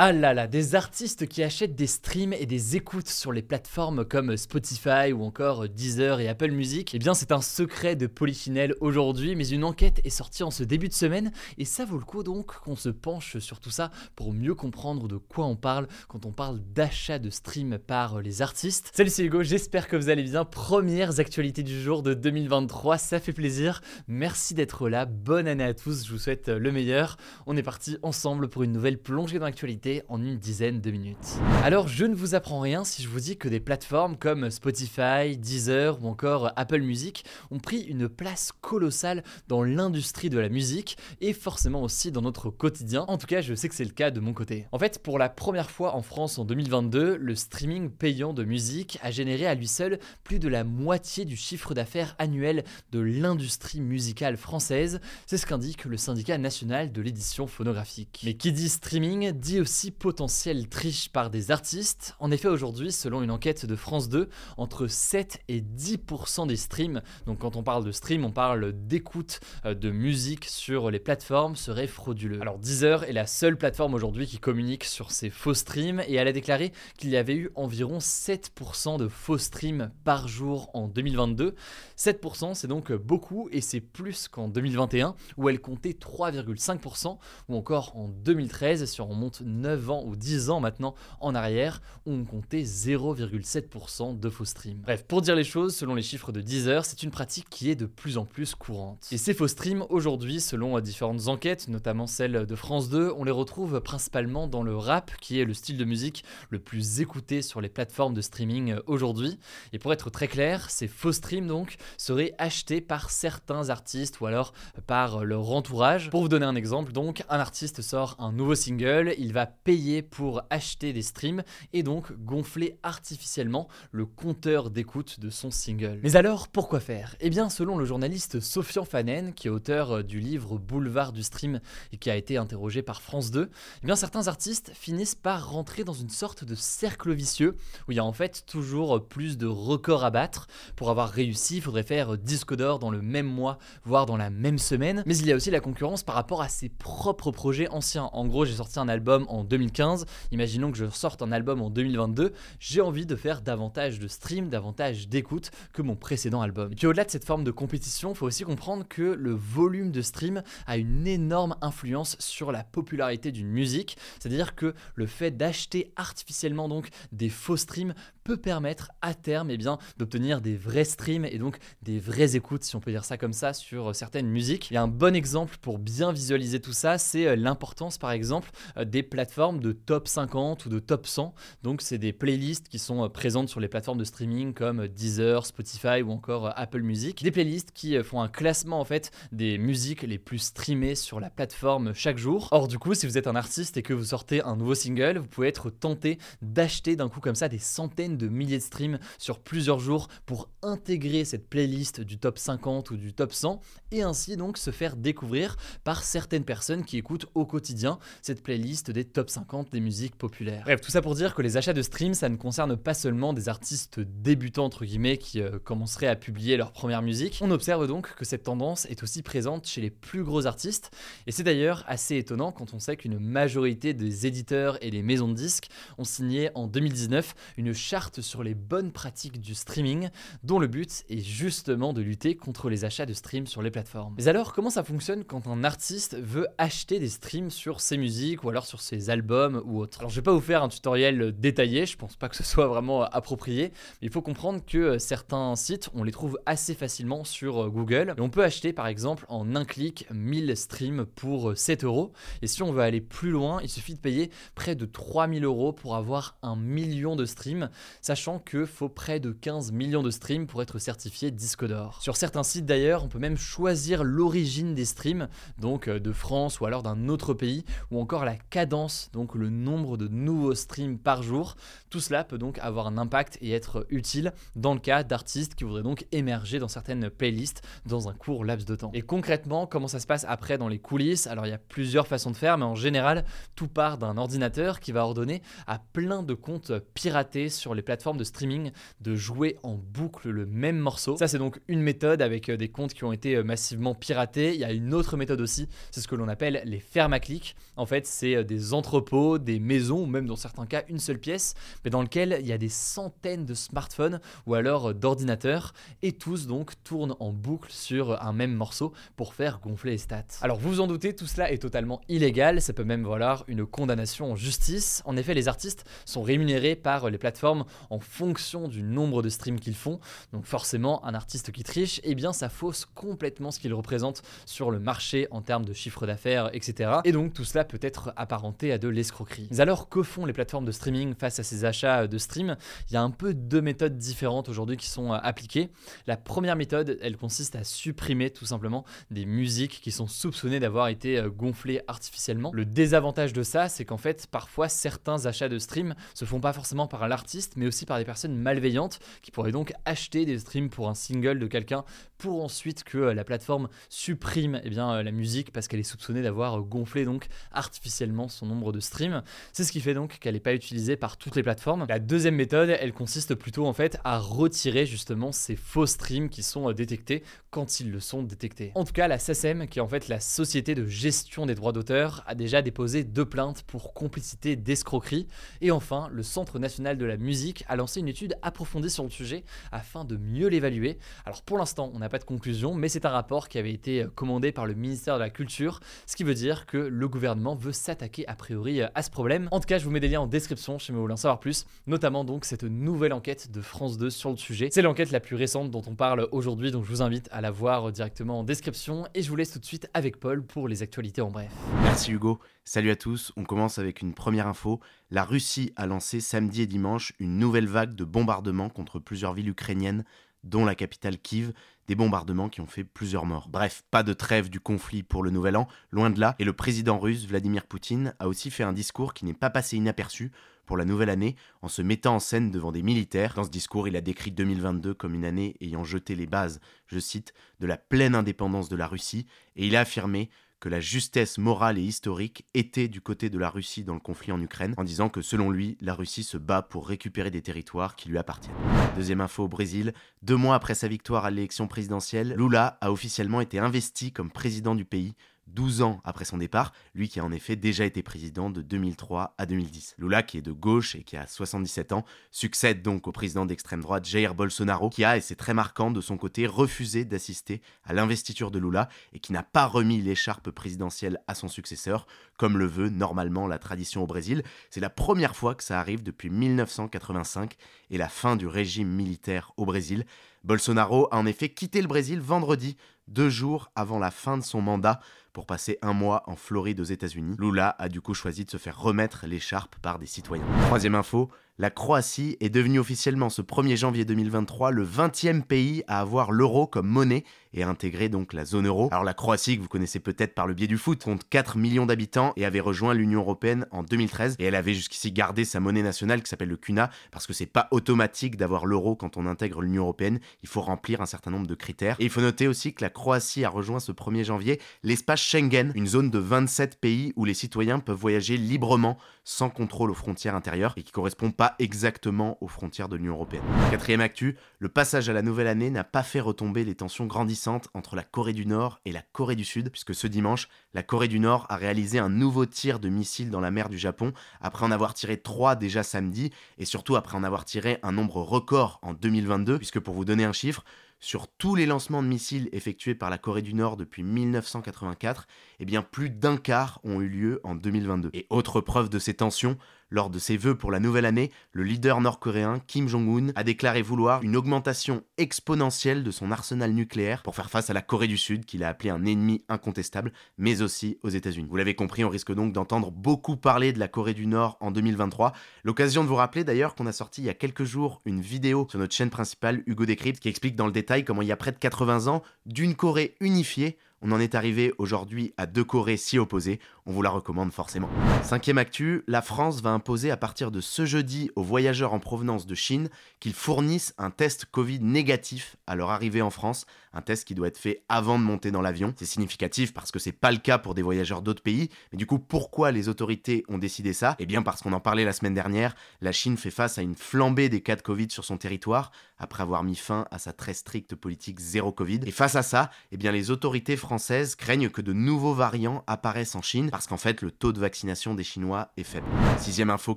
Ah là là, des artistes qui achètent des streams et des écoutes sur les plateformes comme Spotify ou encore Deezer et Apple Music, eh bien c'est un secret de Polychinelle aujourd'hui, mais une enquête est sortie en ce début de semaine et ça vaut le coup donc qu'on se penche sur tout ça pour mieux comprendre de quoi on parle quand on parle d'achat de streams par les artistes. Salut c'est Hugo, j'espère que vous allez bien. Premières actualités du jour de 2023, ça fait plaisir. Merci d'être là, bonne année à tous, je vous souhaite le meilleur. On est parti ensemble pour une nouvelle plongée dans l'actualité en une dizaine de minutes. Alors je ne vous apprends rien si je vous dis que des plateformes comme Spotify, Deezer ou encore Apple Music ont pris une place colossale dans l'industrie de la musique et forcément aussi dans notre quotidien. En tout cas, je sais que c'est le cas de mon côté. En fait, pour la première fois en France en 2022, le streaming payant de musique a généré à lui seul plus de la moitié du chiffre d'affaires annuel de l'industrie musicale française. C'est ce qu'indique le syndicat national de l'édition phonographique. Mais qui dit streaming dit aussi potentielle triche par des artistes. En effet, aujourd'hui, selon une enquête de France 2, entre 7 et 10% des streams, donc quand on parle de stream, on parle d'écoute euh, de musique sur les plateformes, seraient frauduleux. Alors Deezer est la seule plateforme aujourd'hui qui communique sur ces faux streams et elle a déclaré qu'il y avait eu environ 7% de faux streams par jour en 2022. 7% c'est donc beaucoup et c'est plus qu'en 2021 où elle comptait 3,5% ou encore en 2013 si on remonte 9 9 ans ou 10 ans maintenant en arrière, où on comptait 0,7% de faux streams. Bref, pour dire les choses, selon les chiffres de Deezer, c'est une pratique qui est de plus en plus courante. Et ces faux streams, aujourd'hui, selon différentes enquêtes, notamment celle de France 2, on les retrouve principalement dans le rap, qui est le style de musique le plus écouté sur les plateformes de streaming aujourd'hui. Et pour être très clair, ces faux streams donc seraient achetés par certains artistes ou alors par leur entourage. Pour vous donner un exemple, donc, un artiste sort un nouveau single, il va payer pour acheter des streams et donc gonfler artificiellement le compteur d'écoute de son single. Mais alors, pourquoi faire? Eh bien, selon le journaliste Sofian Fanen, qui est auteur euh, du livre Boulevard du stream et qui a été interrogé par France 2, eh bien certains artistes finissent par rentrer dans une sorte de cercle vicieux où il y a en fait toujours plus de records à battre. Pour avoir réussi, il faudrait faire disque d'or dans le même mois, voire dans la même semaine. Mais il y a aussi la concurrence par rapport à ses propres projets anciens. En gros, j'ai sorti un album en 2015, imaginons que je sorte un album en 2022, j'ai envie de faire davantage de streams, davantage d'écoute que mon précédent album. Et puis au-delà de cette forme de compétition, il faut aussi comprendre que le volume de stream a une énorme influence sur la popularité d'une musique, c'est-à-dire que le fait d'acheter artificiellement donc des faux streams peut permettre à terme eh bien, d'obtenir des vrais streams et donc des vraies écoutes, si on peut dire ça comme ça, sur certaines musiques. A un bon exemple pour bien visualiser tout ça, c'est euh, l'importance par exemple euh, des plateformes de top 50 ou de top 100. Donc c'est des playlists qui sont euh, présentes sur les plateformes de streaming comme Deezer, Spotify ou encore Apple Music. Des playlists qui font un classement en fait des musiques les plus streamées sur la plateforme chaque jour. Or du coup, si vous êtes un artiste et que vous sortez un nouveau single, vous pouvez être tenté d'acheter d'un coup comme ça des centaines de milliers de streams sur plusieurs jours pour intégrer cette playlist du top 50 ou du top 100 et ainsi donc se faire découvrir par certaines personnes qui écoutent au quotidien cette playlist des top 50 des musiques populaires. Bref, tout ça pour dire que les achats de streams, ça ne concerne pas seulement des artistes débutants entre guillemets qui euh, commenceraient à publier leur première musique. On observe donc que cette tendance est aussi présente chez les plus gros artistes et c'est d'ailleurs assez étonnant quand on sait qu'une majorité des éditeurs et les maisons de disques ont signé en 2019 une charte sur les bonnes pratiques du streaming, dont le but est justement de lutter contre les achats de streams sur les plateformes. Mais alors, comment ça fonctionne quand un artiste veut acheter des streams sur ses musiques ou alors sur ses albums ou autres. Alors je vais pas vous faire un tutoriel détaillé, je pense pas que ce soit vraiment approprié, mais il faut comprendre que certains sites, on les trouve assez facilement sur Google on peut acheter par exemple en un clic 1000 streams pour 7 euros. Et si on veut aller plus loin, il suffit de payer près de 3000 euros pour avoir un million de streams, sachant que faut près de 15 millions de streams pour être certifié disque d'or. Sur certains sites d'ailleurs, on peut même choisir l'origine des streams, donc euh, de France ou alors d'un autre pays, ou encore la cadence, donc le nombre de nouveaux streams par jour. Tout cela peut donc avoir un impact et être utile dans le cas d'artistes qui voudraient donc émerger dans certaines playlists dans un court laps de temps. Et concrètement, comment ça se passe après dans les coulisses? Alors il y a plusieurs façons de faire, mais en général, tout part d'un ordinateur qui va ordonner à plein de comptes piratés sur les plateformes de streaming de jouer en boucle le même morceau. Ça c'est donc une méthode avec euh, des comptes qui ont été euh, massivement piratés. Il y a une autre méthode aussi, c'est ce que l'on appelle les fermes à clics. En fait, c'est euh, des entrepôts, des maisons, ou même dans certains cas une seule pièce, mais dans lequel il y a des centaines de smartphones ou alors d'ordinateurs, et tous donc tournent en boucle sur un même morceau pour faire gonfler les stats. Alors vous vous en doutez, tout cela est totalement illégal, ça peut même valoir une condamnation en justice. En effet, les artistes sont rémunérés par les plateformes en fonction du nombre de streams qu'ils font. Donc forcément, un artiste qui triche, eh bien ça fausse complètement ce qu'il représente sur le marché en termes de chiffre d'affaires, etc. Et donc tout cela peut être apparenté à l'escroquerie. Alors que font les plateformes de streaming face à ces achats de streams Il y a un peu deux méthodes différentes aujourd'hui qui sont euh, appliquées. La première méthode, elle consiste à supprimer tout simplement des musiques qui sont soupçonnées d'avoir été euh, gonflées artificiellement. Le désavantage de ça, c'est qu'en fait, parfois certains achats de streams se font pas forcément par l'artiste, mais aussi par des personnes malveillantes qui pourraient donc acheter des streams pour un single de quelqu'un pour ensuite que euh, la plateforme supprime eh bien, la musique parce qu'elle est soupçonnée d'avoir gonflé donc artificiellement son nombre de streams. C'est ce qui fait donc qu'elle n'est pas utilisée par toutes les plateformes. La deuxième méthode, elle consiste plutôt en fait à retirer justement ces faux streams qui sont détectés quand ils le sont détectés. En tout cas, la SACEM, qui est en fait la société de gestion des droits d'auteur, a déjà déposé deux plaintes pour complicité d'escroquerie. Et enfin, le Centre national de la musique a lancé une étude approfondie sur le sujet afin de mieux l'évaluer. Alors pour l'instant, on n'a pas de conclusion, mais c'est un rapport qui avait été commandé par le ministère de la Culture, ce qui veut dire que le gouvernement veut s'attaquer a priori à ce problème. En tout cas, je vous mets des liens en description si vous voulez en savoir plus, notamment donc cette nouvelle enquête de France 2 sur le sujet. C'est l'enquête la plus récente dont on parle aujourd'hui, donc je vous invite à la voir directement en description et je vous laisse tout de suite avec Paul pour les actualités en bref. Merci Hugo. Salut à tous. On commence avec une première info. La Russie a lancé samedi et dimanche une nouvelle vague de bombardements contre plusieurs villes ukrainiennes, dont la capitale Kiev, des bombardements qui ont fait plusieurs morts. Bref, pas de trêve du conflit pour le nouvel an, loin de là, et le président russe Vladimir Poutine a aussi fait un discours qui n'est pas passé inaperçu pour la nouvelle année en se mettant en scène devant des militaires. Dans ce discours, il a décrit 2022 comme une année ayant jeté les bases, je cite, de la pleine indépendance de la Russie, et il a affirmé que la justesse morale et historique était du côté de la Russie dans le conflit en Ukraine, en disant que selon lui, la Russie se bat pour récupérer des territoires qui lui appartiennent. Deuxième info au Brésil, deux mois après sa victoire à l'élection présidentielle, Lula a officiellement été investi comme président du pays 12 ans après son départ, lui qui a en effet déjà été président de 2003 à 2010. Lula, qui est de gauche et qui a 77 ans, succède donc au président d'extrême droite Jair Bolsonaro, qui a, et c'est très marquant de son côté, refusé d'assister à l'investiture de Lula et qui n'a pas remis l'écharpe présidentielle à son successeur, comme le veut normalement la tradition au Brésil. C'est la première fois que ça arrive depuis 1985 et la fin du régime militaire au Brésil. Bolsonaro a en effet quitté le Brésil vendredi, deux jours avant la fin de son mandat, pour passer un mois en Floride aux États-Unis. Lula a du coup choisi de se faire remettre l'écharpe par des citoyens. Troisième info, la Croatie est devenue officiellement ce 1er janvier 2023 le 20e pays à avoir l'euro comme monnaie et à intégrer donc la zone euro. Alors la Croatie, que vous connaissez peut-être par le biais du foot, compte 4 millions d'habitants et avait rejoint l'Union Européenne en 2013 et elle avait jusqu'ici gardé sa monnaie nationale qui s'appelle le kuna parce que c'est pas automatique d'avoir l'euro quand on intègre l'Union Européenne, il faut remplir un certain nombre de critères. Et il faut noter aussi que la Croatie a rejoint ce 1er janvier l'espace Schengen, une zone de 27 pays où les citoyens peuvent voyager librement sans contrôle aux frontières intérieures et qui correspond pas exactement aux frontières de l'Union Européenne. Quatrième actu, le passage à la nouvelle année n'a pas fait retomber les tensions grandissantes entre la Corée du Nord et la Corée du Sud, puisque ce dimanche, la Corée du Nord a réalisé un nouveau tir de missiles dans la mer du Japon, après en avoir tiré trois déjà samedi, et surtout après en avoir tiré un nombre record en 2022, puisque pour vous donner un chiffre, sur tous les lancements de missiles effectués par la Corée du Nord depuis 1984, eh bien plus d'un quart ont eu lieu en 2022. Et autre preuve de ces tensions, lors de ses vœux pour la nouvelle année, le leader nord-coréen Kim Jong-un a déclaré vouloir une augmentation exponentielle de son arsenal nucléaire pour faire face à la Corée du Sud, qu'il a appelé un ennemi incontestable, mais aussi aux États-Unis. Vous l'avez compris, on risque donc d'entendre beaucoup parler de la Corée du Nord en 2023. L'occasion de vous rappeler d'ailleurs qu'on a sorti il y a quelques jours une vidéo sur notre chaîne principale Hugo Décrypte qui explique dans le détail comment il y a près de 80 ans, d'une Corée unifiée, on en est arrivé aujourd'hui à deux Corées si opposées, on vous la recommande forcément. Cinquième actu, la France va imposer à partir de ce jeudi aux voyageurs en provenance de Chine qu'ils fournissent un test Covid négatif à leur arrivée en France, un test qui doit être fait avant de monter dans l'avion. C'est significatif parce que c'est pas le cas pour des voyageurs d'autres pays, mais du coup pourquoi les autorités ont décidé ça? Eh bien parce qu'on en parlait la semaine dernière, la Chine fait face à une flambée des cas de Covid sur son territoire après avoir mis fin à sa très stricte politique zéro Covid. Et face à ça, eh bien les autorités françaises craignent que de nouveaux variants apparaissent en Chine parce qu'en fait le taux de vaccination des Chinois est faible. Sixième info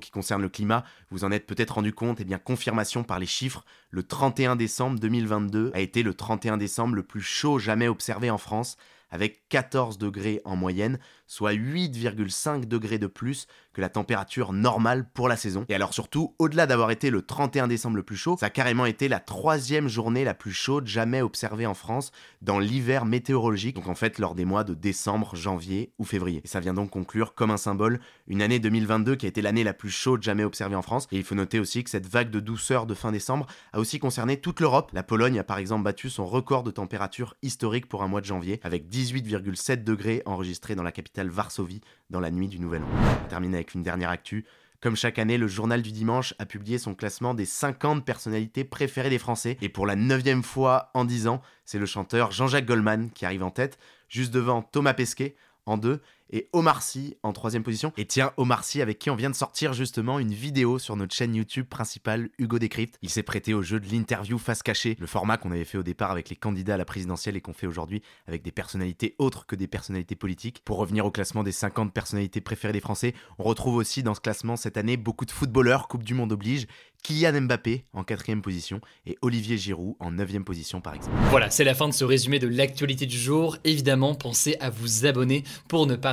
qui concerne le climat, vous en êtes peut-être rendu compte, eh bien confirmation par les chiffres, le 31 décembre 2022 a été le 31 décembre le plus chaud jamais observé en France avec 14 degrés en moyenne, soit 8,5 degrés de plus que la température normale pour la saison. Et alors surtout, au-delà d'avoir été le 31 décembre le plus chaud, ça a carrément été la troisième journée la plus chaude jamais observée en France dans l'hiver météorologique, donc en fait lors des mois de décembre, janvier ou février. Et ça vient donc conclure comme un symbole une année 2022 qui a été l'année la plus chaude jamais observée en France. Et il faut noter aussi que cette vague de douceur de fin décembre a aussi concerné toute l'Europe. La Pologne a par exemple battu son record de température historique pour un mois de janvier, avec 18,7 degrés enregistrés dans la capitale Varsovie dans la nuit du Nouvel An. On avec une dernière actu. Comme chaque année, le journal du dimanche a publié son classement des 50 personnalités préférées des Français. Et pour la neuvième fois en 10 ans, c'est le chanteur Jean-Jacques Goldman qui arrive en tête, juste devant Thomas Pesquet en deux et Omar Sy en troisième position. Et tiens, Omar Sy avec qui on vient de sortir justement une vidéo sur notre chaîne YouTube principale Hugo Décrypte. Il s'est prêté au jeu de l'interview face cachée, le format qu'on avait fait au départ avec les candidats à la présidentielle et qu'on fait aujourd'hui avec des personnalités autres que des personnalités politiques. Pour revenir au classement des 50 personnalités préférées des Français, on retrouve aussi dans ce classement cette année beaucoup de footballeurs, Coupe du Monde oblige, Kylian Mbappé en quatrième position et Olivier Giroud en neuvième position par exemple. Voilà, c'est la fin de ce résumé de l'actualité du jour. Évidemment, pensez à vous abonner pour ne pas